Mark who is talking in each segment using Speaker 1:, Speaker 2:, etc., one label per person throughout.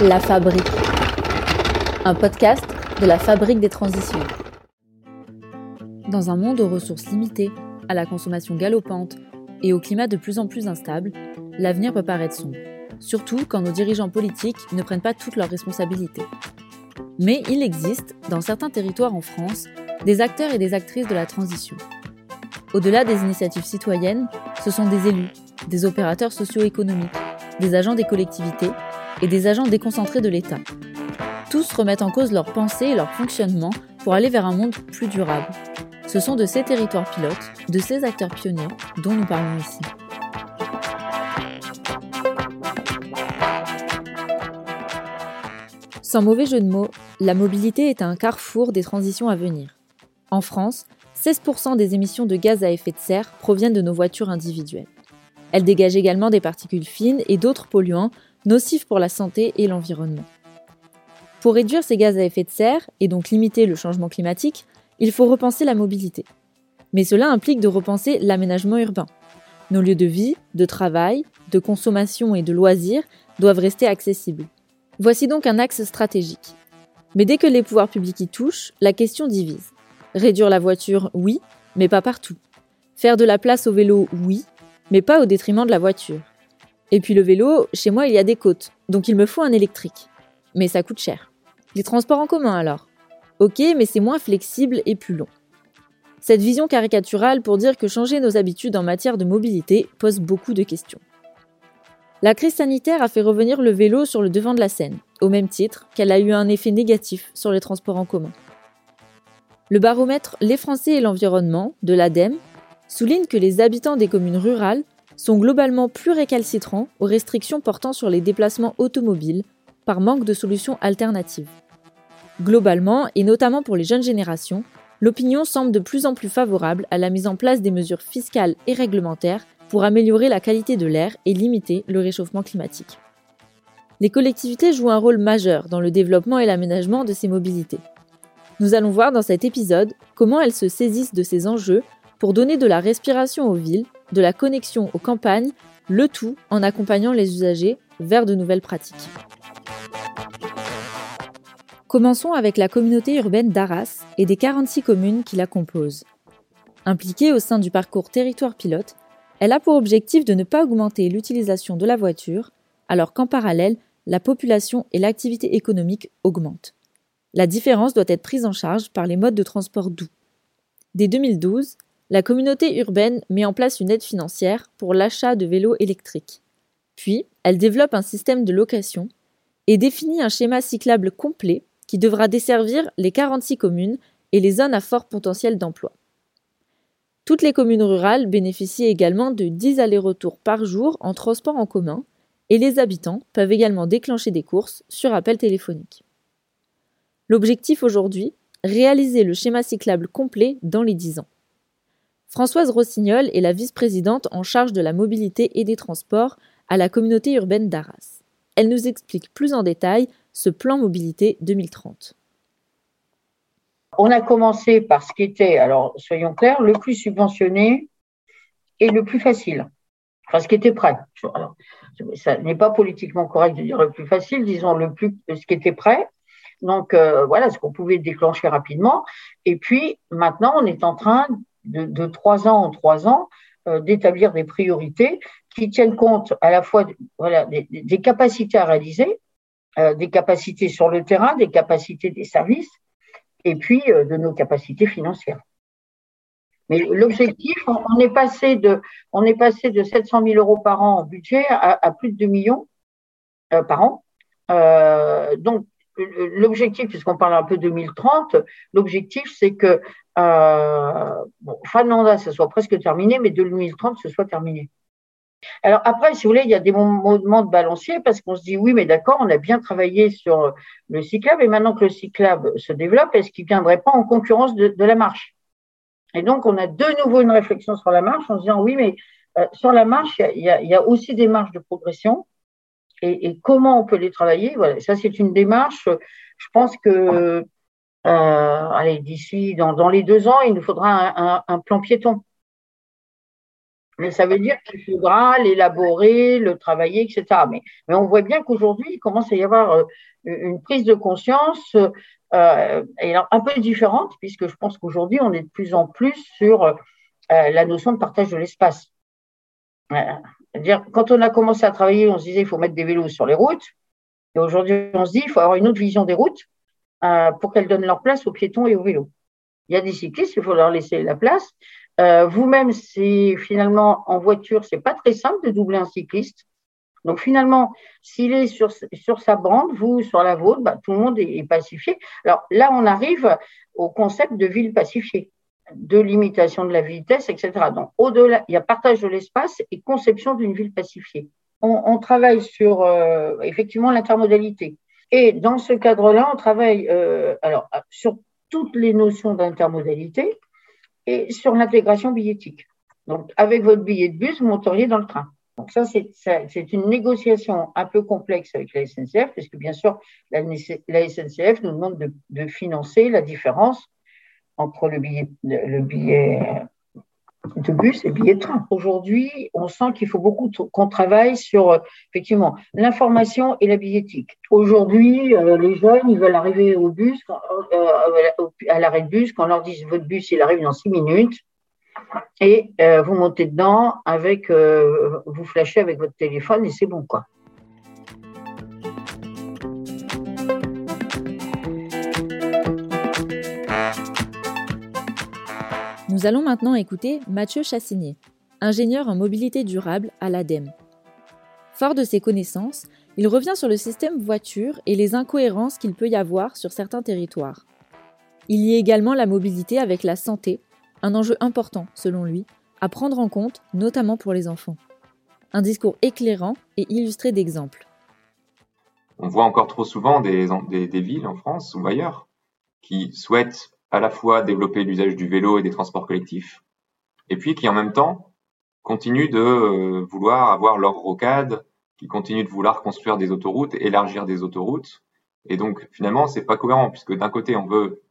Speaker 1: La Fabrique, un podcast de la Fabrique des transitions. Dans un monde aux ressources limitées, à la consommation galopante et au climat de plus en plus instable, l'avenir peut paraître sombre, surtout quand nos dirigeants politiques ne prennent pas toutes leurs responsabilités. Mais il existe, dans certains territoires en France, des acteurs et des actrices de la transition. Au-delà des initiatives citoyennes, ce sont des élus, des opérateurs socio-économiques, des agents des collectivités et des agents déconcentrés de l'État. Tous remettent en cause leurs pensées et leur fonctionnement pour aller vers un monde plus durable. Ce sont de ces territoires pilotes, de ces acteurs pionniers dont nous parlons ici. Sans mauvais jeu de mots, la mobilité est un carrefour des transitions à venir. En France, 16% des émissions de gaz à effet de serre proviennent de nos voitures individuelles. Elles dégagent également des particules fines et d'autres polluants nocifs pour la santé et l'environnement. Pour réduire ces gaz à effet de serre et donc limiter le changement climatique, il faut repenser la mobilité. Mais cela implique de repenser l'aménagement urbain. Nos lieux de vie, de travail, de consommation et de loisirs doivent rester accessibles. Voici donc un axe stratégique. Mais dès que les pouvoirs publics y touchent, la question divise. Réduire la voiture, oui, mais pas partout. Faire de la place au vélo, oui, mais pas au détriment de la voiture. Et puis le vélo, chez moi il y a des côtes, donc il me faut un électrique. Mais ça coûte cher. Les transports en commun alors Ok, mais c'est moins flexible et plus long. Cette vision caricaturale pour dire que changer nos habitudes en matière de mobilité pose beaucoup de questions. La crise sanitaire a fait revenir le vélo sur le devant de la scène, au même titre qu'elle a eu un effet négatif sur les transports en commun. Le baromètre Les Français et l'environnement de l'ADEME souligne que les habitants des communes rurales sont globalement plus récalcitrants aux restrictions portant sur les déplacements automobiles par manque de solutions alternatives. Globalement, et notamment pour les jeunes générations, l'opinion semble de plus en plus favorable à la mise en place des mesures fiscales et réglementaires pour améliorer la qualité de l'air et limiter le réchauffement climatique. Les collectivités jouent un rôle majeur dans le développement et l'aménagement de ces mobilités. Nous allons voir dans cet épisode comment elles se saisissent de ces enjeux pour donner de la respiration aux villes, de la connexion aux campagnes, le tout en accompagnant les usagers vers de nouvelles pratiques. Commençons avec la communauté urbaine d'Arras et des 46 communes qui la composent. Impliquée au sein du parcours Territoire Pilote, elle a pour objectif de ne pas augmenter l'utilisation de la voiture, alors qu'en parallèle, la population et l'activité économique augmentent. La différence doit être prise en charge par les modes de transport doux. Dès 2012, la communauté urbaine met en place une aide financière pour l'achat de vélos électriques. Puis, elle développe un système de location et définit un schéma cyclable complet qui devra desservir les 46 communes et les zones à fort potentiel d'emploi. Toutes les communes rurales bénéficient également de 10 allers-retours par jour en transport en commun et les habitants peuvent également déclencher des courses sur appel téléphonique. L'objectif aujourd'hui, réaliser le schéma cyclable complet dans les 10 ans. Françoise Rossignol est la vice-présidente en charge de la mobilité et des transports à la communauté urbaine d'Arras. Elle nous explique plus en détail ce plan mobilité 2030.
Speaker 2: On a commencé par ce qui était, alors soyons clairs, le plus subventionné et le plus facile. Enfin, ce qui était prêt. Alors, ça n'est pas politiquement correct de dire le plus facile, disons le plus, ce qui était prêt. Donc euh, voilà, ce qu'on pouvait déclencher rapidement. Et puis maintenant, on est en train de, trois ans en trois ans euh, d'établir des priorités qui tiennent compte à la fois voilà, des, capacités à réaliser, euh, des capacités sur le terrain, des capacités des services, et puis euh, de nos capacités financières. Mais l'objectif, on, est passé de, on est passé de 700 000 euros par an en budget à, plus de 2 millions par an. donc, l'objectif, puisqu'on parle un peu de 2030, l'objectif, c'est que euh, bon, fin de mandat, ce soit presque terminé, mais de 2030, ce soit terminé. Alors après, si vous voulez, il y a des moments de balancier parce qu'on se dit oui, mais d'accord, on a bien travaillé sur le cyclable et maintenant que le cyclable se développe, est-ce qu'il ne viendrait pas en concurrence de, la marche? Et donc, on a de nouveau une réflexion sur la marche en se disant oui, mais euh, sur la marche, il y, a, aussi des marges de progression et, comment on peut les travailler. Voilà, ça c'est une démarche. Je pense que euh, allez, d'ici, dans, les deux ans, il nous faudra un, plan piéton. Mais ça veut dire qu'il faudra l'élaborer, le travailler, etc. Mais, on voit bien qu'aujourd'hui, il commence à y avoir euh, une prise de conscience euh, un peu différente, puisque je pense qu'aujourd'hui, on est de plus en plus sur la notion de partage de l'espace. Quand on a commencé à travailler, on se disait il faut mettre des vélos sur les routes. Et aujourd'hui, on se dit il faut avoir une autre vision des routes pour qu'elles donnent leur place aux piétons et aux vélos. Il y a des cyclistes, il faut leur laisser la place. Euh, vous-même, c'est finalement en voiture, c'est pas très simple de doubler un cycliste. Donc finalement, s'il est sur, sur sa bande, vous sur la vôtre, bah, tout le monde est, pacifié. Alors là, on arrive au concept de ville pacifiée, de limitation de la vitesse, etc. Donc au-delà, il y a partage de l'espace et conception d'une ville pacifiée. On, travaille sur euh, effectivement l'intermodalité. Et dans ce cadre-là, on travaille euh, alors sur toutes les notions d'intermodalité, et sur l'intégration billettique. Donc, avec votre billet de bus, vous monteriez dans le train. Donc, ça, c'est une négociation un peu complexe avec la SNCF, parce que bien sûr, la, SNCF nous demande de, financer la différence entre le billet, le billet de bus et billets de train. Aujourd'hui, on sent qu'il faut beaucoup qu'on travaille sur euh, effectivement l'information et la billettique. Aujourd'hui, euh, les jeunes, ils veulent arriver au bus, euh, à l'arrêt de bus, quand on leur dit votre bus, il arrive dans six minutes, et vous montez dedans avec, vous flashez avec votre téléphone et c'est bon quoi.
Speaker 1: Nous allons maintenant écouter Mathieu Chassinier, ingénieur en mobilité durable à l'ADEME. Fort de ses connaissances, il revient sur le système voiture et les incohérences qu'il peut y avoir sur certains territoires. Il y a également la mobilité avec la santé, un enjeu important, selon lui, à prendre en compte, notamment pour les enfants. Un discours éclairant et illustré d'exemples.
Speaker 3: On voit encore trop souvent des, des villes en France ou ailleurs qui souhaitent à la fois développer l'usage du vélo et des transports collectifs, et puis qui en même temps continuent de euh, vouloir avoir leur rocade, qui continuent de vouloir construire des autoroutes, élargir des autoroutes. Et donc finalement, c'est pas cohérent puisque d'un côté on veut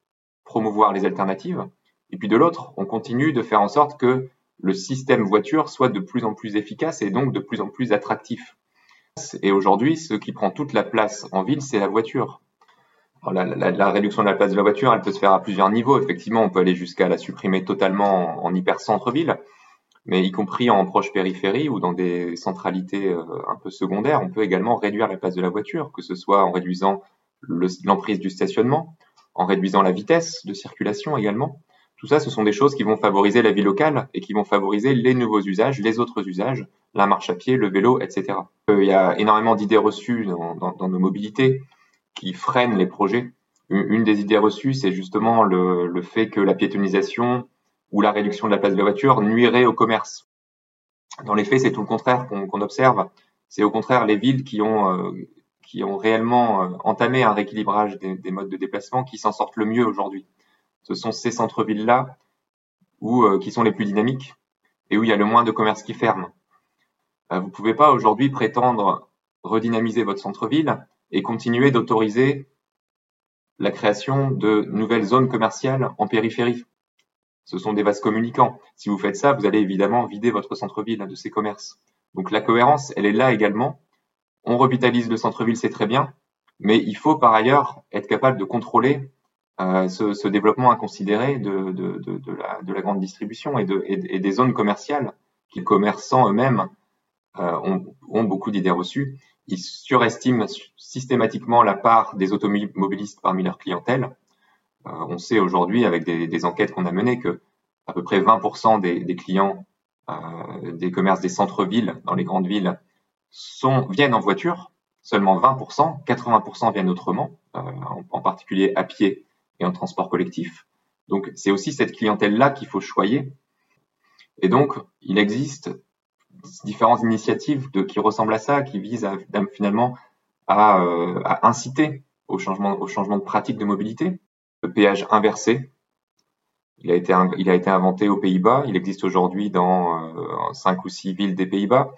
Speaker 3: promouvoir les alternatives, et puis de l'autre, on continue de faire en sorte que le système voiture soit de plus en plus efficace et donc de plus en plus attractif. Et aujourd'hui, ce qui prend toute la place en ville, c'est la voiture la, réduction de la place de la voiture, elle peut se faire à plusieurs niveaux. Effectivement, on peut aller jusqu'à la supprimer totalement en, hyper centre-ville, mais y compris en proche périphérie ou dans des centralités euh, un peu secondaires, on peut également réduire la place de la voiture, que ce soit en réduisant l'emprise du stationnement, en réduisant la vitesse de circulation également. Tout ça, ce sont des choses qui vont favoriser la vie locale et qui vont favoriser les nouveaux usages, les autres usages, la marche à pied, le vélo, etc. Euh, il y a énormément d'idées reçues dans nos mobilités qui freinent les projets. Une, des idées reçues, c'est justement le, fait que la piétonisation ou la réduction de la place de la voiture nuirait au commerce. Dans les faits, c'est tout le contraire qu'on observe. C'est au contraire les villes qui ont, euh, qui ont réellement euh, entamé un rééquilibrage des, modes de déplacement qui s'en sortent le mieux aujourd'hui. Ce sont ces centres-villes-là où, euh, qui sont les plus dynamiques et où il y a le moins de commerces qui ferment. vous ne pouvez pas aujourd'hui prétendre redynamiser votre centre-ville et continuer d'autoriser la création de nouvelles zones commerciales en périphérie. Ce sont des vases communicants. Si vous faites ça, vous allez évidemment vider votre centre-ville de ses commerces. Donc la cohérence, elle est là également. On revitalise le centre-ville, c'est très bien, mais il faut par ailleurs être capable de contrôler euh, ce, développement inconsidéré de, de, de, la, de, la, grande distribution et, et, des zones commerciales qui, commerçants eux-mêmes, ont, ont, beaucoup d'idées reçues ils surestiment systématiquement la part des automobilistes parmi leur clientèle. Euh, on sait aujourd'hui, avec des, enquêtes qu'on a menées, que à peu près 20% des, clients euh, des commerces des centres-villes, dans les grandes villes, sont, viennent en voiture. Seulement 20%, 80% viennent autrement, euh, en, particulier à pied et en transport collectif. Donc c'est aussi cette clientèle-là qu'il faut choyer. Et donc, il existe différentes initiatives de, qui ressemblent à ça, qui visent à, finalement à, euh, à, inciter au changement, au changement de pratique de mobilité. Le péage inversé, il a été, il a été inventé aux Pays-Bas, il existe aujourd'hui dans euh, cinq ou six villes des Pays-Bas.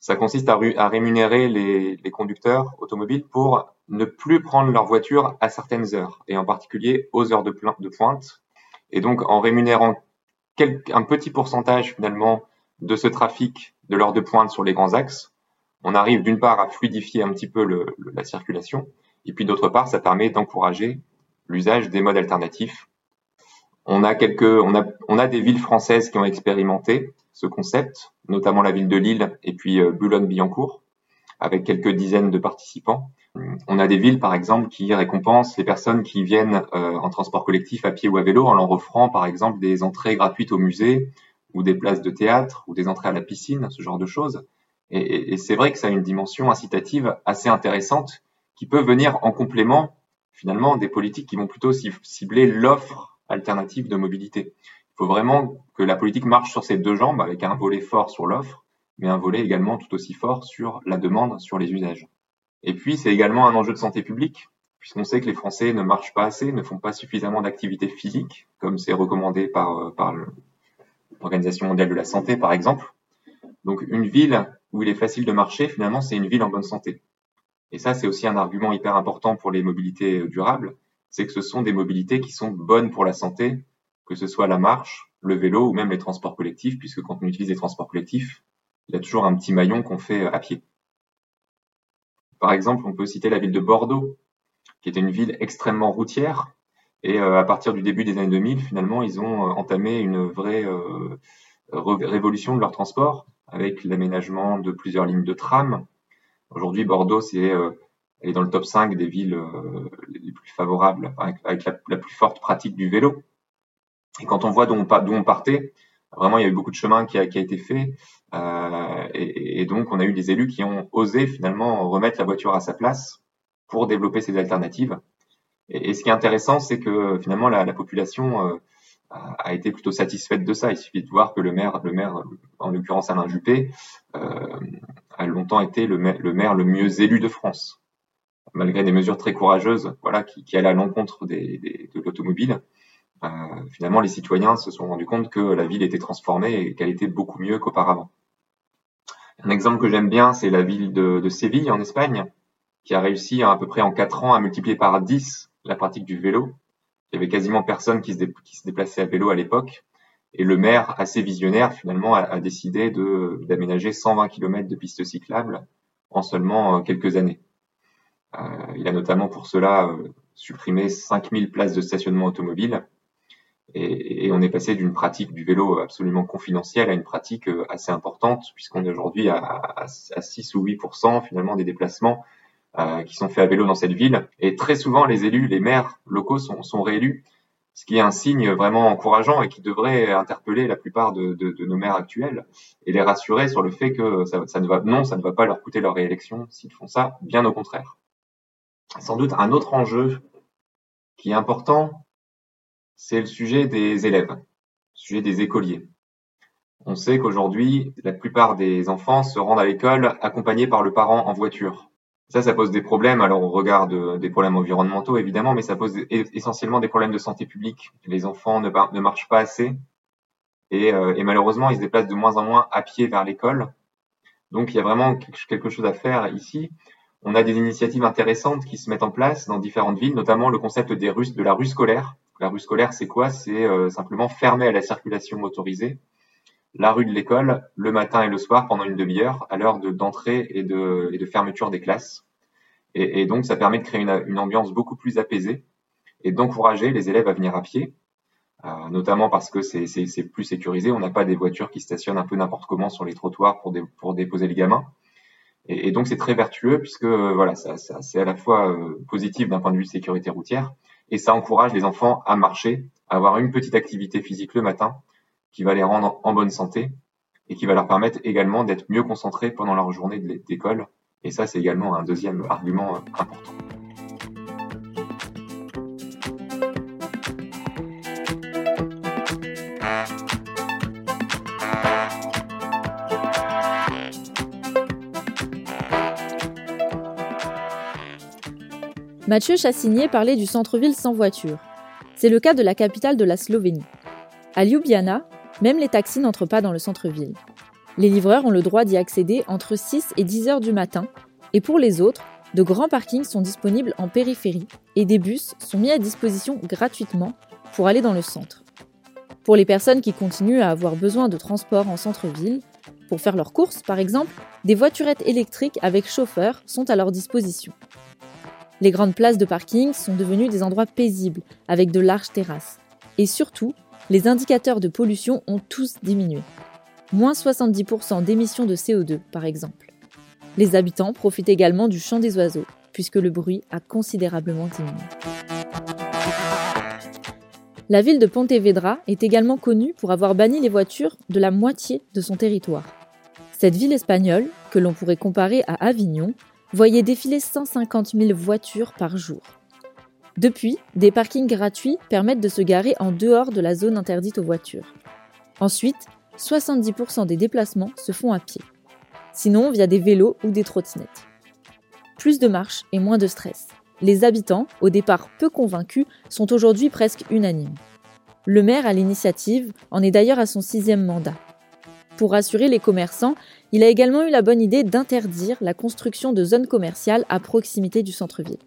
Speaker 3: Ça consiste à, à rémunérer les, les, conducteurs automobiles pour ne plus prendre leur voiture à certaines heures, et en particulier aux heures de, de pointe. Et donc, en rémunérant quel, un petit pourcentage finalement de ce trafic de l'heure de pointe sur les grands axes, on arrive d'une part à fluidifier un petit peu la circulation, et puis d'autre part, ça permet d'encourager l'usage des modes alternatifs. On a quelques, on a, on a des villes françaises qui ont expérimenté ce concept, notamment la ville de Lille et puis euh, Boulogne-Billancourt, avec quelques dizaines de participants. On a des villes, par exemple, qui récompensent les personnes qui viennent euh, en transport collectif à pied ou à vélo en leur offrant, par exemple, des entrées gratuites au musée ou des places de théâtre ou des entrées à la piscine, ce genre de choses. Et, c'est vrai que ça a une dimension incitative assez intéressante qui peut venir en complément, finalement, des politiques qui vont plutôt cibler l'offre alternative de mobilité. Il faut vraiment que la politique marche sur ces deux jambes avec un volet fort sur l'offre, mais un volet également tout aussi fort sur la demande, sur les usages. Et puis, c'est également un enjeu de santé publique, puisqu'on sait que les Français ne marchent pas assez, ne font pas suffisamment d'activité physique, comme c'est recommandé par, par l'Organisation mondiale de la santé, par exemple. Donc, une ville où il est facile de marcher, finalement, c'est une ville en bonne santé. Et ça, c'est aussi un argument hyper important pour les mobilités durables, c'est que ce sont des mobilités qui sont bonnes pour la santé, que ce soit la marche, le vélo ou même les transports collectifs, puisque quand on utilise les transports collectifs, il y a toujours un petit maillon qu'on fait euh, à pied. Par exemple, on peut citer la ville de Bordeaux, qui était une ville extrêmement routière. Et euh, à partir du début des années 2000, finalement, ils ont euh, entamé une vraie révolution de leur transport avec l'aménagement de plusieurs lignes de tram. Aujourd'hui, Bordeaux, c'est elle est dans le top 5 des villes les plus favorables, avec, la, plus forte pratique du vélo. Et quand on voit d'où on, partait, vraiment, il y a eu beaucoup de chemin qui a, qui a été fait. Euh, et, donc, on a eu des élus qui ont osé finalement remettre la voiture à sa place pour développer ces alternatives. Et, ce qui est intéressant, c'est que finalement, la, la population euh, a été plutôt satisfaite de ça. Il suffit de voir que le maire, le maire en l'occurrence Alain Juppé, euh, a longtemps été le maire, le maire, le mieux élu de France, malgré des mesures très courageuses, voilà, qui, qui allaient à l'encontre des, des, de l'automobile. Euh, finalement, les citoyens se sont rendus compte que la ville était transformée et qu'elle était beaucoup mieux qu'auparavant. Un exemple que j'aime bien, c'est la ville de, de, Séville en Espagne, qui a réussi à, peu près en 4 ans à multiplier par 10 la pratique du vélo. Il y avait quasiment personne qui se, déplaçait à vélo à l'époque. Et le maire, assez visionnaire, finalement, a, décidé d'aménager 120 km de pistes cyclables en seulement euh, quelques années. Euh, il a notamment pour cela euh, supprimé 5000 places de stationnement automobile et, on est passé d'une pratique du vélo absolument confidentielle à une pratique assez importante, puisqu'on est aujourd'hui à, 6 ou 8% finalement des déplacements euh, qui sont faits à vélo dans cette ville. Et très souvent, les élus, les maires locaux sont, sont réélus, ce qui est un signe vraiment encourageant et qui devrait interpeller la plupart de, de, de nos maires actuels et les rassurer sur le fait que ça, ne va, non, ça ne va pas leur coûter leur réélection s'ils font ça, bien au contraire. Sans doute un autre enjeu qui est important, c'est le sujet des élèves, le sujet des écoliers. On sait qu'aujourd'hui, la plupart des enfants se rendent à l'école accompagnés par le parent en voiture. Ça, ça pose des problèmes, alors on regarde des problèmes environnementaux évidemment, mais ça pose essentiellement des problèmes de santé publique. Les enfants ne, marchent pas assez et, euh, et, malheureusement, ils se déplacent de moins en moins à pied vers l'école. Donc il y a vraiment quelque chose à faire ici. On a des initiatives intéressantes qui se mettent en place dans différentes villes, notamment le concept des Russes, de la rue scolaire, la rue scolaire, c'est quoi? C'est euh, simplement fermer à la circulation motorisée la rue de l'école le matin et le soir pendant une demi-heure à l'heure d'entrée et, de, et de fermeture des classes. Et, donc, ça permet de créer une, ambiance beaucoup plus apaisée et d'encourager les élèves à venir à pied, euh, notamment parce que c'est plus sécurisé. On n'a pas des voitures qui stationnent un peu n'importe comment sur les trottoirs pour, déposer les gamins. Et, donc, c'est très vertueux puisque voilà, ça, ça c'est à la fois euh, positif d'un point de vue de sécurité routière, et ça encourage les enfants à marcher, à avoir une petite activité physique le matin qui va les rendre en bonne santé et qui va leur permettre également d'être mieux concentrés pendant leur journée d'école. Et ça, c'est également un deuxième argument important.
Speaker 1: Mathieu Chassigné parlait du centre-ville sans voiture. C'est le cas de la capitale de la Slovénie. À Ljubljana, même les taxis n'entrent pas dans le centre-ville. Les livreurs ont le droit d'y accéder entre 6 et 10 heures du matin, et pour les autres, de grands parkings sont disponibles en périphérie et des bus sont mis à disposition gratuitement pour aller dans le centre. Pour les personnes qui continuent à avoir besoin de transport en centre-ville, pour faire leurs courses par exemple, des voiturettes électriques avec chauffeur sont à leur disposition. Les grandes places de parking sont devenues des endroits paisibles, avec de larges terrasses. Et surtout, les indicateurs de pollution ont tous diminué. Moins 70% d'émissions de CO2, par exemple. Les habitants profitent également du chant des oiseaux, puisque le bruit a considérablement diminué. La ville de Pontevedra est également connue pour avoir banni les voitures de la moitié de son territoire. Cette ville espagnole, que l'on pourrait comparer à Avignon, voyait défiler 150 000 voitures par jour. Depuis, des parkings gratuits permettent de se garer en dehors de la zone interdite aux voitures. Ensuite, 70% des déplacements se font à pied. Sinon, via des vélos ou des trottinettes. Plus de marches et moins de stress. Les habitants, au départ peu convaincus, sont aujourd'hui presque unanimes. Le maire à l'initiative en est d'ailleurs à son sixième mandat. Pour rassurer les commerçants, il a également eu la bonne idée d'interdire la construction de zones commerciales à proximité du centre-ville.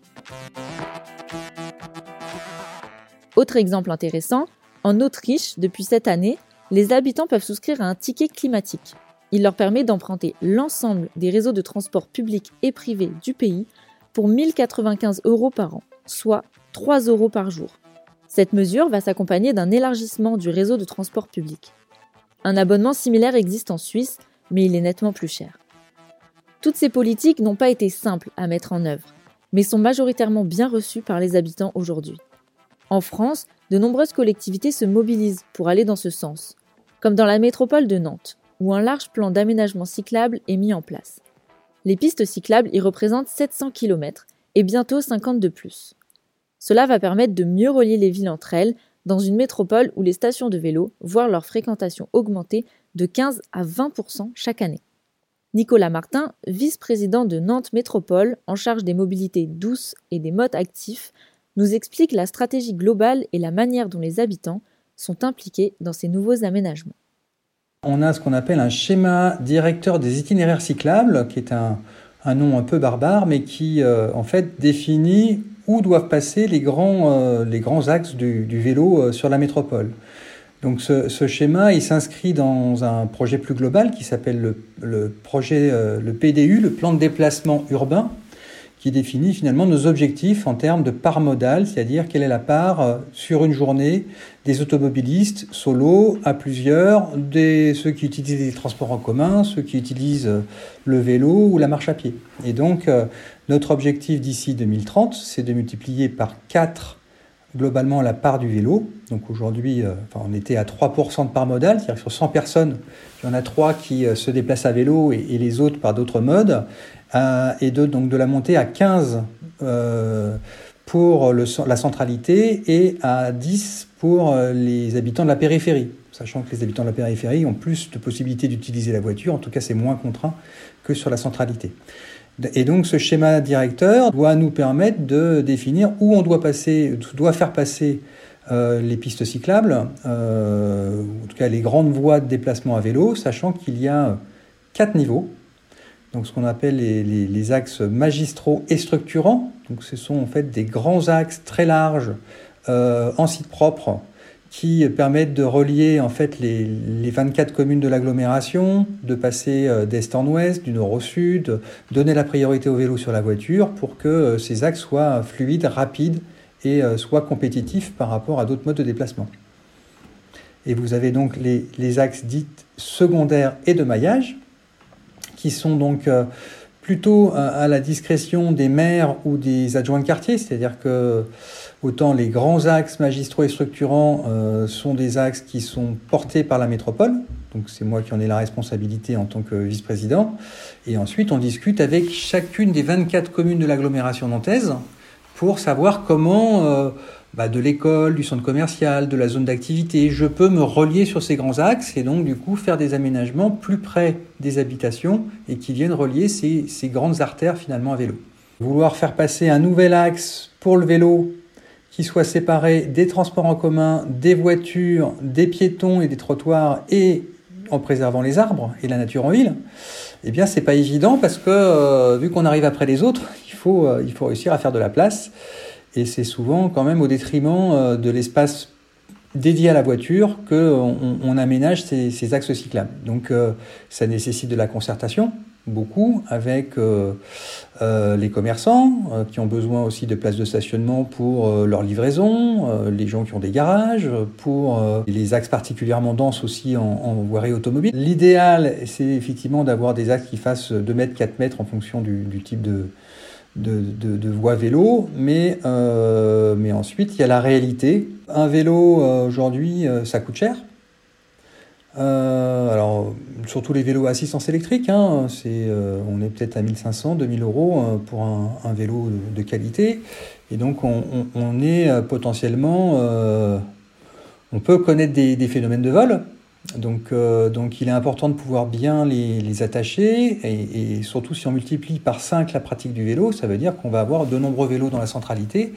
Speaker 1: Autre exemple intéressant, en Autriche, depuis cette année, les habitants peuvent souscrire à un ticket climatique. Il leur permet d'emprunter l'ensemble des réseaux de transport publics et privés du pays pour 1095 euros par an, soit 3 euros par jour. Cette mesure va s'accompagner d'un élargissement du réseau de transport public. Un abonnement similaire existe en Suisse, mais il est nettement plus cher. Toutes ces politiques n'ont pas été simples à mettre en œuvre, mais sont majoritairement bien reçues par les habitants aujourd'hui. En France, de nombreuses collectivités se mobilisent pour aller dans ce sens, comme dans la métropole de Nantes, où un large plan d'aménagement cyclable est mis en place. Les pistes cyclables y représentent 700 km et bientôt 50 de plus. Cela va permettre de mieux relier les villes entre elles dans une métropole où les stations de vélo voient leur fréquentation augmenter de 15 à 20% chaque année. Nicolas Martin, vice-président de Nantes Métropole en charge des mobilités douces et des modes actifs, nous explique la stratégie globale et la manière dont les habitants sont impliqués dans ces nouveaux aménagements.
Speaker 4: On a ce qu'on appelle un schéma directeur des itinéraires cyclables, qui est un, nom un peu barbare, mais qui euh, en fait définit où doivent passer les grands, euh, axes du, vélo euh, sur la métropole. Donc ce, schéma, s'inscrit dans un projet plus global qui s'appelle le, projet, le PDU, le plan de déplacement urbain, qui définit finalement nos objectifs en termes de part modale, c'est-à-dire quelle est la part euh, sur une journée des automobilistes solo, à plusieurs, des, ceux qui utilisent les transports en commun, ceux qui utilisent euh, le vélo ou la marche à pied. Et donc, euh, notre objectif d'ici 2030, c'est de multiplier par 4 globalement la part du vélo. Donc aujourd'hui, enfin, on était à 3% de part modale, c'est-à-dire sur 100 personnes, il y en a 3 qui se déplacent à vélo et les autres par d'autres modes. Euh, et de, donc de la monter à 15 euh, pour la centralité et à 10 pour euh, les habitants de la périphérie, sachant que les habitants de la périphérie ont plus de possibilités d'utiliser la voiture, en tout cas c'est moins contraint que sur la centralité. Et donc ce schéma directeur doit nous permettre de définir où on doit passer, doit faire passer les pistes cyclables, en tout cas les grandes voies de déplacement à vélo, sachant qu'il y a quatre niveaux donc ce qu'on appelle les, axes magistraux et structurants. Donc ce sont en fait des grands axes très larges euh, en site propre qui permettent de relier en fait les, 24 communes de l'agglomération, de passer euh, d'est en ouest, du nord au sud, donner la priorité au vélo sur la voiture pour que euh, ces axes soient fluides, rapides et soient compétitifs par rapport à d'autres modes de déplacement. Et vous avez donc les, les axes dits secondaires et de maillage, qui sont donc euh, plutôt à la discrétion des maires ou des adjoints de quartier, c'est-à-dire que autant les grands axes magistraux et structurants euh, sont des axes qui sont portés par la métropole, donc c'est moi qui en ai la responsabilité en tant que vice-président, et ensuite on discute avec chacune des 24 communes de l'agglomération nantaise pour savoir comment euh, bah, de l'école, du centre commercial, de la zone d'activité. Je peux me relier sur ces grands axes et donc du coup faire des aménagements plus près des habitations et qui viennent relier ces, grandes artères finalement à vélo. Vouloir faire passer un nouvel axe pour le vélo qui soit séparé des transports en commun, des voitures, des piétons et des trottoirs et en préservant les arbres et la nature en ville, eh bien c'est pas évident parce que euh, vu qu'on arrive après les autres, euh, il faut réussir à faire de la place et c'est souvent quand même au détriment euh, de l'espace dédié à la voiture qu'on on aménage ces, axes cyclables. Donc ça nécessite de la concertation, beaucoup avec euh, euh, les commerçants euh, qui ont besoin aussi de places de stationnement pour leur livraison, les gens qui ont des garages, pour les axes particulièrement denses aussi en, en voirie. L'idéal, c'est effectivement d'avoir des axes qui fassent 2 mètres, 4 mètres en fonction du, type de, de, de, voie vélo, mais, mais ensuite il y a la réalité. Un vélo aujourd'hui, ça coûte cher. Euh, alors, surtout les vélos à assistance électrique, hein, euh, on est peut-être à 1500, 2000 euros euh, pour un, vélo de, qualité. Et donc, on, est potentiellement. on peut connaître des, phénomènes de vol. Donc, donc, il est important de pouvoir bien les, attacher. Et, et, surtout, si on multiplie par 5 la pratique du vélo, ça veut dire qu'on va avoir de nombreux vélos dans la centralité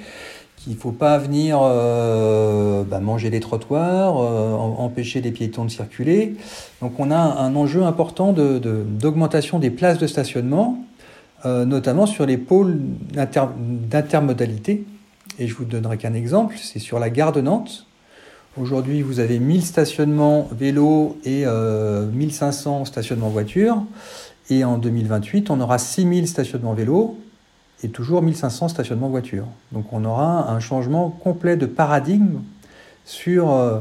Speaker 4: qu'il ne faut pas venir euh, bah, manger les trottoirs, euh, empêcher les piétons de circuler. Donc on a un enjeu important d'augmentation de, des places de stationnement, euh, notamment sur les pôles d'intermodalité. Et je vous donnerai qu'un exemple, c'est sur la gare de Nantes. Aujourd'hui, vous avez 1000 stationnements vélos et 1500 stationnements voitures. Et en 2028, on aura 6000 stationnements vélos et toujours 1500 stationnements voitures. Donc on aura un changement complet de paradigme sur euh,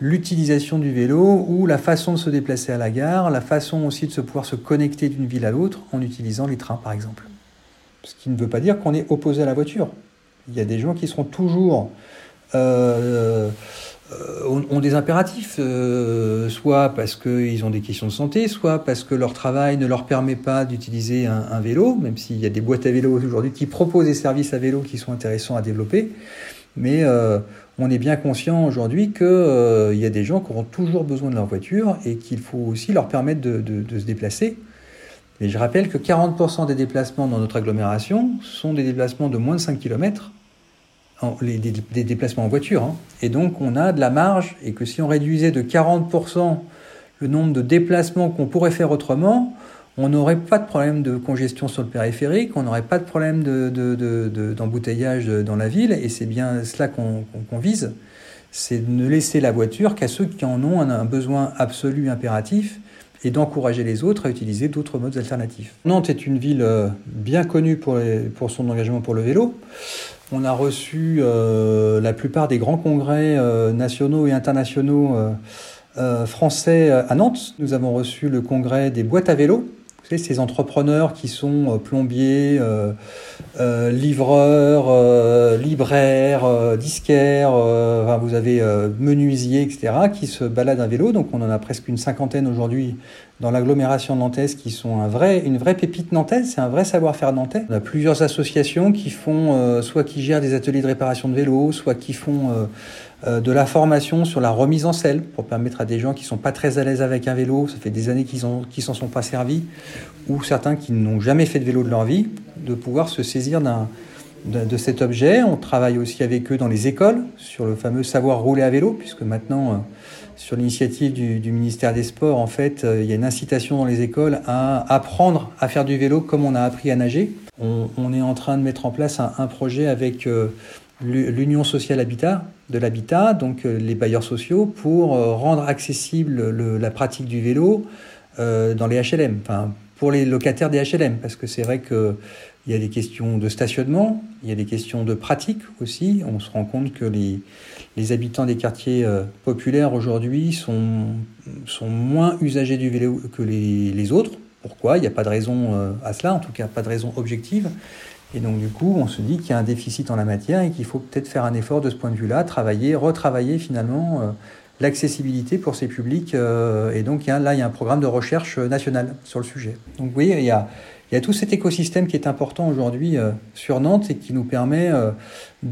Speaker 4: l'utilisation du vélo ou la façon de se déplacer à la gare, la façon aussi de se pouvoir se connecter d'une ville à l'autre en utilisant les trains par exemple. Ce qui ne veut pas dire qu'on est opposé à la voiture. Il y a des gens qui seront toujours euh, euh, ont, des impératifs, euh, soit parce qu'ils ont des questions de santé, soit parce que leur travail ne leur permet pas d'utiliser un, vélo, même s'il y a des boîtes à vélo aujourd'hui qui proposent des services à vélo qui sont intéressants à développer. Mais euh, on est bien conscient aujourd'hui qu'il y a des gens qui auront toujours besoin de leur voiture et qu'il faut aussi leur permettre de, de se déplacer. Et je rappelle que 40% des déplacements dans notre agglomération sont des déplacements de moins de 5 km les, des, déplacements en voiture. Hein. Et donc on a de la marge et que si on réduisait de 40% le nombre de déplacements qu'on pourrait faire autrement, on n'aurait pas de problème de congestion sur le périphérique, on n'aurait pas de problème d'embouteillage de, dans la ville, et c'est bien cela qu'on vise, c'est de ne laisser la voiture qu'à ceux qui en ont un, besoin absolu, impératif, et d'encourager les autres à utiliser d'autres modes alternatifs. Nantes est une ville euh, bien connue pour son engagement pour le vélo. On a reçu euh, la plupart des grands congrès euh, nationaux et internationaux euh, français à Nantes. Nous avons reçu le congrès des boîtes à vélo. Vous savez, ces entrepreneurs qui sont plombiers, livreurs, libraires, disquaires, vous avez menuisiers, etc., qui se baladent à vélo. Donc on en a presque une cinquantaine aujourd'hui dans l'agglomération nantaise qui sont un vrai, une vraie pépite nantaise, c'est un vrai savoir-faire nantais. On a plusieurs associations qui font, euh, soit qui gèrent des ateliers de réparation de vélos, soit qui font euh, euh, de la formation sur la remise en selle pour permettre à des gens qui sont pas très à l'aise avec un vélo, ça fait des années qu'ils qui s'en sont pas servis, ou certains qui n'ont jamais fait de vélo de leur vie, de pouvoir se saisir d'un de, cet objet. On travaille aussi avec eux dans les écoles sur le fameux savoir rouler à vélo, puisque maintenant sur l'initiative du, ministère des Sports, en fait, euh, il y a une incitation dans les écoles à apprendre à faire du vélo comme on a appris à nager. On, est en train de mettre en place un, projet avec euh, l'Union sociale habitat de l'habitat, donc euh, les bailleurs sociaux, pour rendre accessible la pratique du vélo dans les HLM, enfin, pour les locataires des HLM, parce que c'est vrai que il y a des questions de stationnement, il y a des questions de pratique aussi. On se rend compte que les, habitants des quartiers euh, populaires aujourd'hui sont, moins usagers du vélo que les, autres. Pourquoi? Il n'y a pas de raison euh, à cela, en tout cas pas de raison objective. Et donc du coup, on se dit qu'il y a un déficit en la matière et qu'il faut peut-être faire un effort de ce point de vue-là, travailler, retravailler finalement euh, l'accessibilité pour ces publics. et donc là, il y a un programme de recherche national sur le sujet. Donc voyez, il y a, il y a tout cet écosystème qui est important aujourd'hui euh, sur Nantes et qui nous permet euh,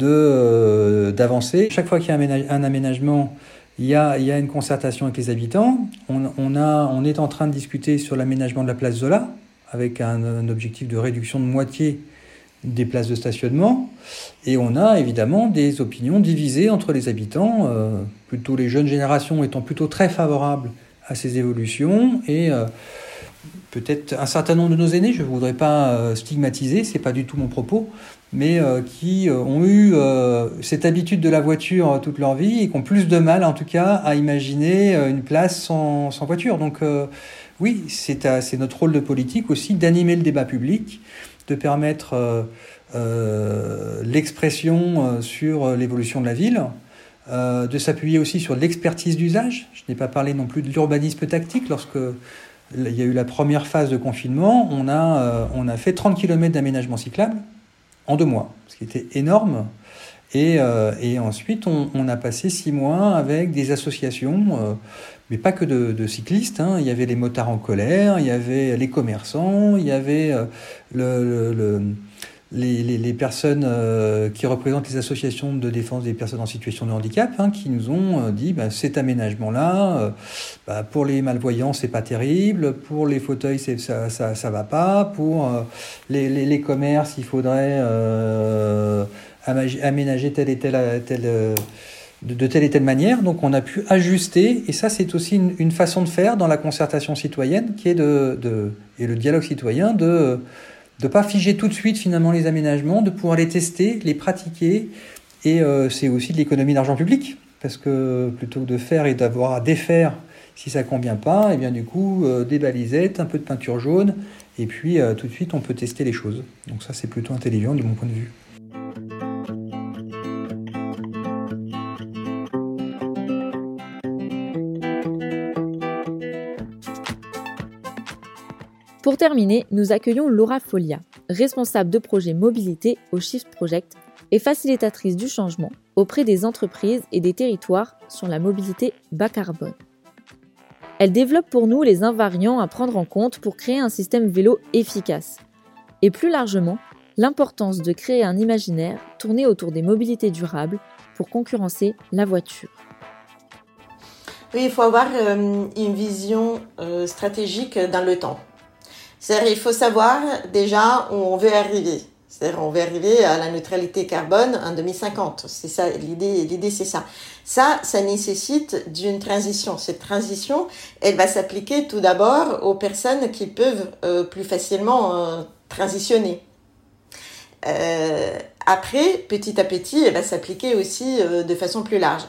Speaker 4: euh, d'avancer. Chaque fois qu'il y a un aménagement, il y a, il y a une concertation avec les habitants. On, on, a, on est en train de discuter sur l'aménagement de la place Zola avec un, un, objectif de réduction de moitié des places de stationnement. Et on a évidemment des opinions divisées entre les habitants, plutôt les jeunes générations étant plutôt très favorables à ces évolutions et peut-être un certain nombre de nos aînés, je ne voudrais pas stigmatiser, c'est pas du tout mon propos, mais qui ont eu cette habitude de la voiture toute leur vie et qui ont plus de mal, en tout cas, à imaginer une place sans, voiture. Donc, oui, c'est notre rôle de politique aussi d'animer le débat public, de permettre euh, euh, l'expression euh, sur l'évolution de la ville, de s'appuyer aussi sur l'expertise d'usage. Je n'ai pas parlé non plus de l'urbanisme tactique. Lorsque il y a eu la première phase de confinement, on a, on a fait 30 km d'aménagement cyclable en deux mois, ce qui était énorme. Et, et ensuite, on, on, a passé six mois avec des associations mais pas que de, cyclistes. Hein. Il y avait les motards en colère, il y avait les commerçants, il y avait euh, le, les, personnes euh, qui représentent les associations de défense des personnes en situation de handicap, hein, qui nous ont euh, dit bah, cet aménagement-là, bah, pour les malvoyants, c'est pas terrible, pour les fauteuils, ça, ça, ça va pas, pour les, les, commerces, il faudrait aménager tel et tel. tel de, telle et telle manière. Donc on a pu ajuster, et ça c'est aussi une, façon de faire dans la concertation citoyenne, qui est de, de et le dialogue citoyen, de ne pas figer tout de suite finalement les aménagements, de pouvoir les tester, les pratiquer, et euh, c'est aussi de l'économie d'argent public, parce que plutôt que de faire et d'avoir à défaire si ça convient pas, et eh bien du coup euh, des balisettes, un peu de peinture jaune, et puis euh, tout de suite on peut tester les choses. Donc ça c'est plutôt intelligent de mon point de vue.
Speaker 1: Terminer, nous accueillons Laura Folia, responsable de projet mobilité au Shift Project et facilitatrice du changement auprès des entreprises et des territoires sur la mobilité bas carbone. Elle développe pour nous les invariants à prendre en compte pour créer un système vélo efficace. Et plus largement, l'importance de créer un imaginaire tourné autour des mobilités durables pour concurrencer la voiture.
Speaker 5: Oui, il faut avoir euh, une vision euh, stratégique dans le temps. C'est-à-dire, il faut savoir déjà où on veut arriver. C'est-à-dire, on veut arriver à la neutralité carbone en 2050. C'est ça, l'idée, l'idée, c'est ça. Ça, ça nécessite d'une transition. Cette transition, elle va s'appliquer tout d'abord aux personnes qui peuvent euh, plus facilement euh, transitionner. Euh, après, petit à petit, elle va s'appliquer aussi euh, de façon plus large.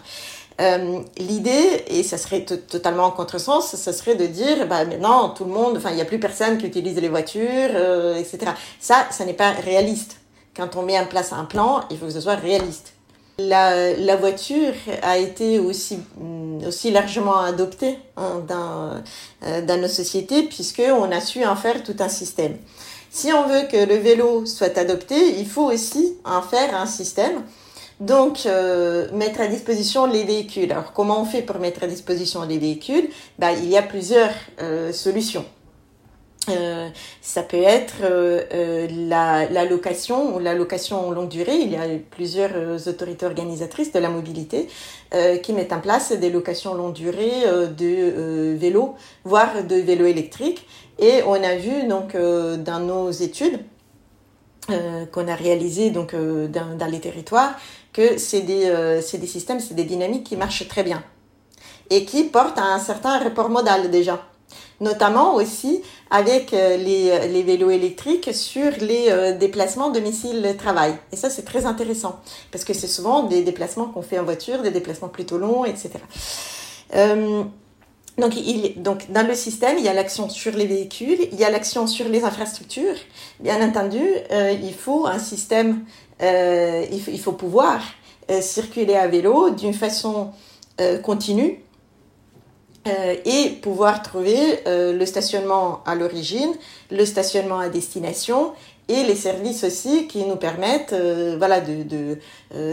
Speaker 5: Euh, l'idée, et ça serait totalement en contresens, ça serait de dire, bah maintenant tout le monde, enfin il n'y a plus personne qui utilise les voitures, euh, etc. Ça, ça n'est pas réaliste. Quand on met en place un plan, il faut que ce soit réaliste. La, voiture a été aussi, mm, aussi largement adoptée hein, dans, euh, dans nos sociétés puisqu'on a su en faire tout un système. Si on veut que le vélo soit adopté, il faut aussi en faire un système donc, euh, mettre à disposition les véhicules. Alors, comment on fait pour mettre à disposition les véhicules? Bah, Il y a plusieurs euh, solutions. Euh, ça peut être la, location ou la location longue durée. Il y a plusieurs autorités organisatrices de la mobilité qui mettent en place des locations longue durée de vélos, voire de vélos électriques. Et on a vu donc dans nos études qu'on a réalisées donc dans les territoires que c'est des, euh, des systèmes, c'est des dynamiques qui marchent très bien et qui portent à un certain report modal déjà. Notamment aussi avec euh, les, les vélos électriques sur les euh, déplacements domicile-travail. Et ça, c'est très intéressant parce que c'est souvent des déplacements qu'on fait en voiture, des déplacements plutôt longs, etc. Euh, donc, dans le système, il y a l'action sur les véhicules, il y a l'action sur les infrastructures. Bien entendu, euh, il faut un système euh, il, faut pouvoir euh, circuler à vélo d'une façon continue et pouvoir trouver le stationnement à l'origine, le stationnement à destination et les services aussi qui nous permettent voilà de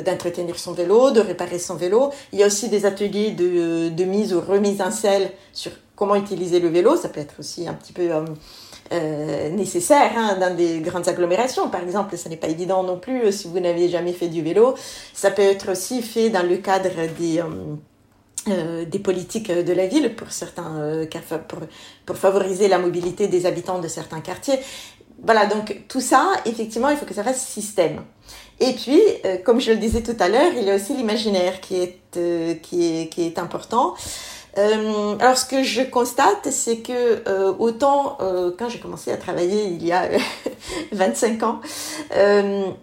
Speaker 5: d'entretenir son vélo, de réparer son vélo. Il y a aussi des ateliers de, de mise ou remise en selle sur comment utiliser le vélo. Ça peut être aussi un petit peu euh, nécessaire hein, dans des grandes agglomérations. Par exemple, ce n'est pas évident non plus euh, si vous n'avez jamais fait du vélo. Ça peut être aussi fait dans le cadre des... Euh, des politiques de la ville pour certains pour, pour favoriser la mobilité des habitants de certains quartiers. Voilà, donc tout ça, effectivement, il faut que ça fasse système. Et puis, comme je le disais tout à l'heure, il y a aussi l'imaginaire qui est, qui est, qui est important. Euh, alors, ce que je constate, c'est que euh, autant euh, quand j'ai commencé à travailler il y a 25 ans, le,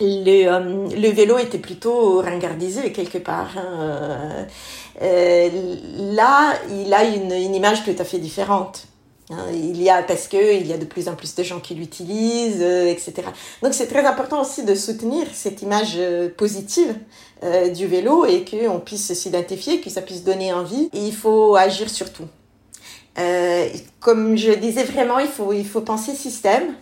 Speaker 5: le, vélo était plutôt ringardisé quelque part. Hein. là, il a une, une image tout à fait différente. Hein, il y a parce que il y a de plus en plus de gens qui l'utilisent, euh, etc. Donc c'est très important aussi de soutenir cette image euh, positive euh, du vélo et qu'on puisse s'identifier, que ça puisse donner envie. Et il faut agir sur tout. comme je disais vraiment, il faut il faut penser système.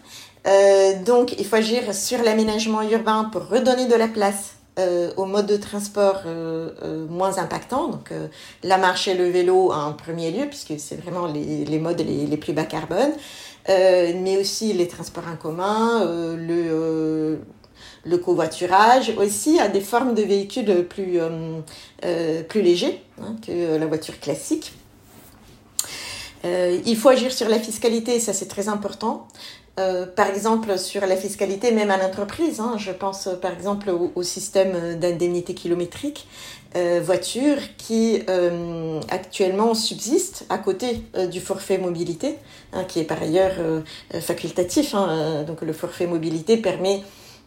Speaker 5: donc il faut agir sur l'aménagement urbain pour redonner de la place euh, au mode de transport euh, euh, moins impactant, donc la marche et le vélo en premier lieu, puisque c'est vraiment les, modes les, plus bas carbone, mais aussi les transports en commun, le, le covoiturage, aussi à des formes de véhicules plus, plus légers hein, que la voiture classique. il faut agir sur la fiscalité, ça c'est très important. Euh, par exemple, sur la fiscalité, même à l'entreprise, hein, je pense par exemple au, système d'indemnité kilométrique euh, voiture qui euh, actuellement subsiste à côté du forfait mobilité, hein, qui est par ailleurs facultatif. Hein, donc le forfait mobilité permet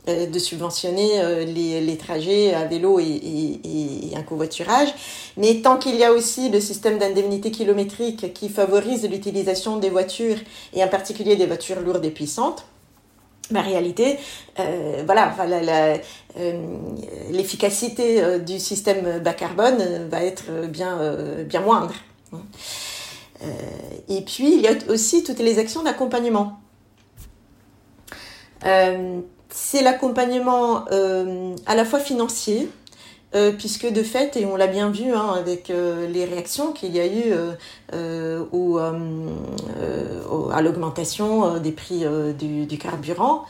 Speaker 5: de subventionner les, les, trajets à vélo et, et, et, un covoiturage. Mais tant qu'il y a aussi le système d'indemnité kilométrique qui favorise l'utilisation des voitures, et en particulier des voitures lourdes et puissantes, la réalité, euh, voilà, euh, l'efficacité euh, du système bas carbone va être bien, bien moindre. et puis, il y a aussi toutes les actions d'accompagnement c'est l'accompagnement euh, à la fois financier, euh, puisque de fait, et on l'a bien vu hein, avec euh, les réactions qu'il y a eu au, à l'augmentation des prix du, carburant,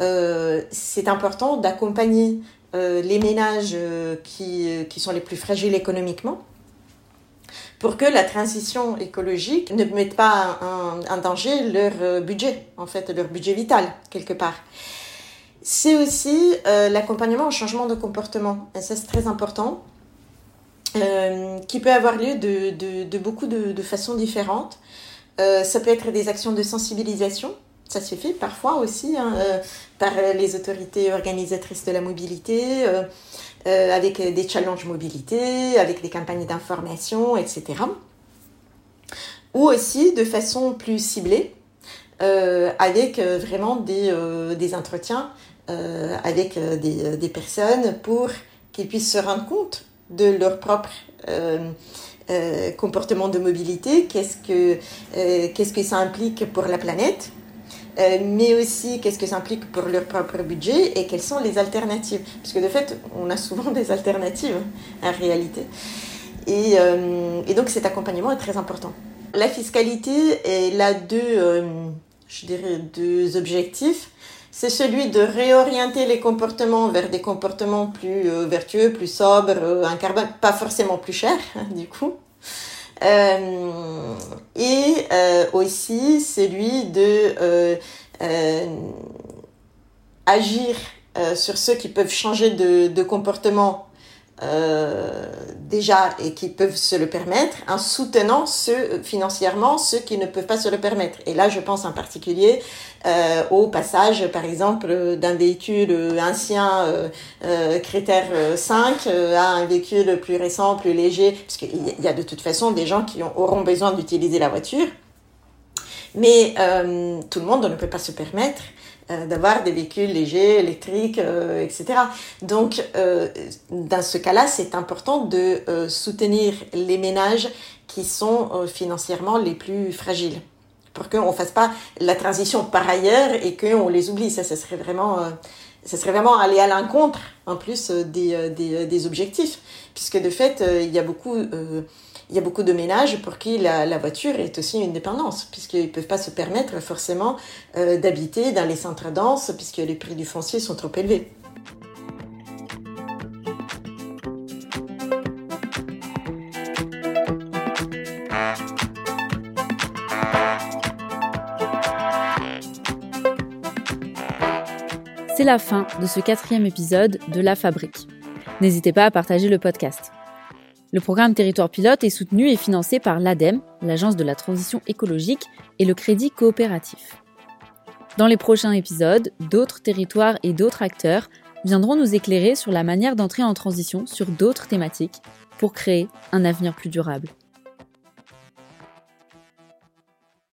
Speaker 5: c'est important d'accompagner les ménages qui, qui sont les plus fragiles économiquement pour que la transition écologique ne mette pas en danger leur budget, en fait, leur budget vital, quelque part c'est aussi euh, l'accompagnement au changement de comportement. Et ça, c'est très important, euh, qui peut avoir lieu de, de, beaucoup de, de, façons différentes. Euh, ça peut être des actions de sensibilisation. Ça se fait parfois aussi hein, par les autorités organisatrices de la mobilité, avec des challenges mobilité, avec des campagnes d'information, etc. Ou aussi de façon plus ciblée, avec vraiment des, des entretiens euh, avec euh, des, euh, des, personnes pour qu'ils puissent se rendre compte de leur propre comportement de mobilité, qu'est-ce que, qu'est-ce que ça implique pour la planète, mais aussi qu'est-ce que ça implique pour leur propre budget et quelles sont les alternatives. Parce que de fait, on a souvent des alternatives en réalité. Et, et donc cet accompagnement est très important. La fiscalité, elle a deux, je dirais, deux objectifs c'est celui de réorienter les comportements vers des comportements plus euh, vertueux, plus sobres, euh, un carbone pas forcément plus cher, hein, du coup. Euh, et aussi celui de agir sur ceux qui peuvent changer de comportement euh, déjà et qui peuvent se le permettre en soutenant ceux financièrement ceux qui ne peuvent pas se le permettre. Et là, je pense en particulier euh, au passage, par exemple, d'un véhicule ancien euh, euh critère 5 à un véhicule plus récent, plus léger, parce qu'il y a de toute façon des gens qui auront besoin d'utiliser la voiture. Mais tout le monde ne peut pas se permettre euh, d'avoir des véhicules légers, électriques, euh, etc. Donc, euh, dans ce cas-là, c'est important de soutenir les ménages qui sont financièrement les plus fragiles pour qu'on ne fasse pas la transition par ailleurs et qu'on les oublie. Ça, ça serait vraiment, serait vraiment aller à l'encontre, en plus, des, des, objectifs. Puisque de fait, il y a beaucoup il y a beaucoup de ménages pour qui la, voiture est aussi une dépendance, puisqu'ils ne peuvent pas se permettre forcément euh, d'habiter dans les centres denses, puisque les prix du foncier sont trop élevés.
Speaker 1: C'est la fin de ce quatrième épisode de La Fabrique. N'hésitez pas à partager le podcast. Le programme Territoire Pilote est soutenu et financé par l'ADEME, l'Agence de la transition écologique, et le Crédit coopératif. Dans les prochains épisodes, d'autres territoires et d'autres acteurs viendront nous éclairer sur la manière d'entrer en transition sur d'autres thématiques pour créer un avenir plus durable.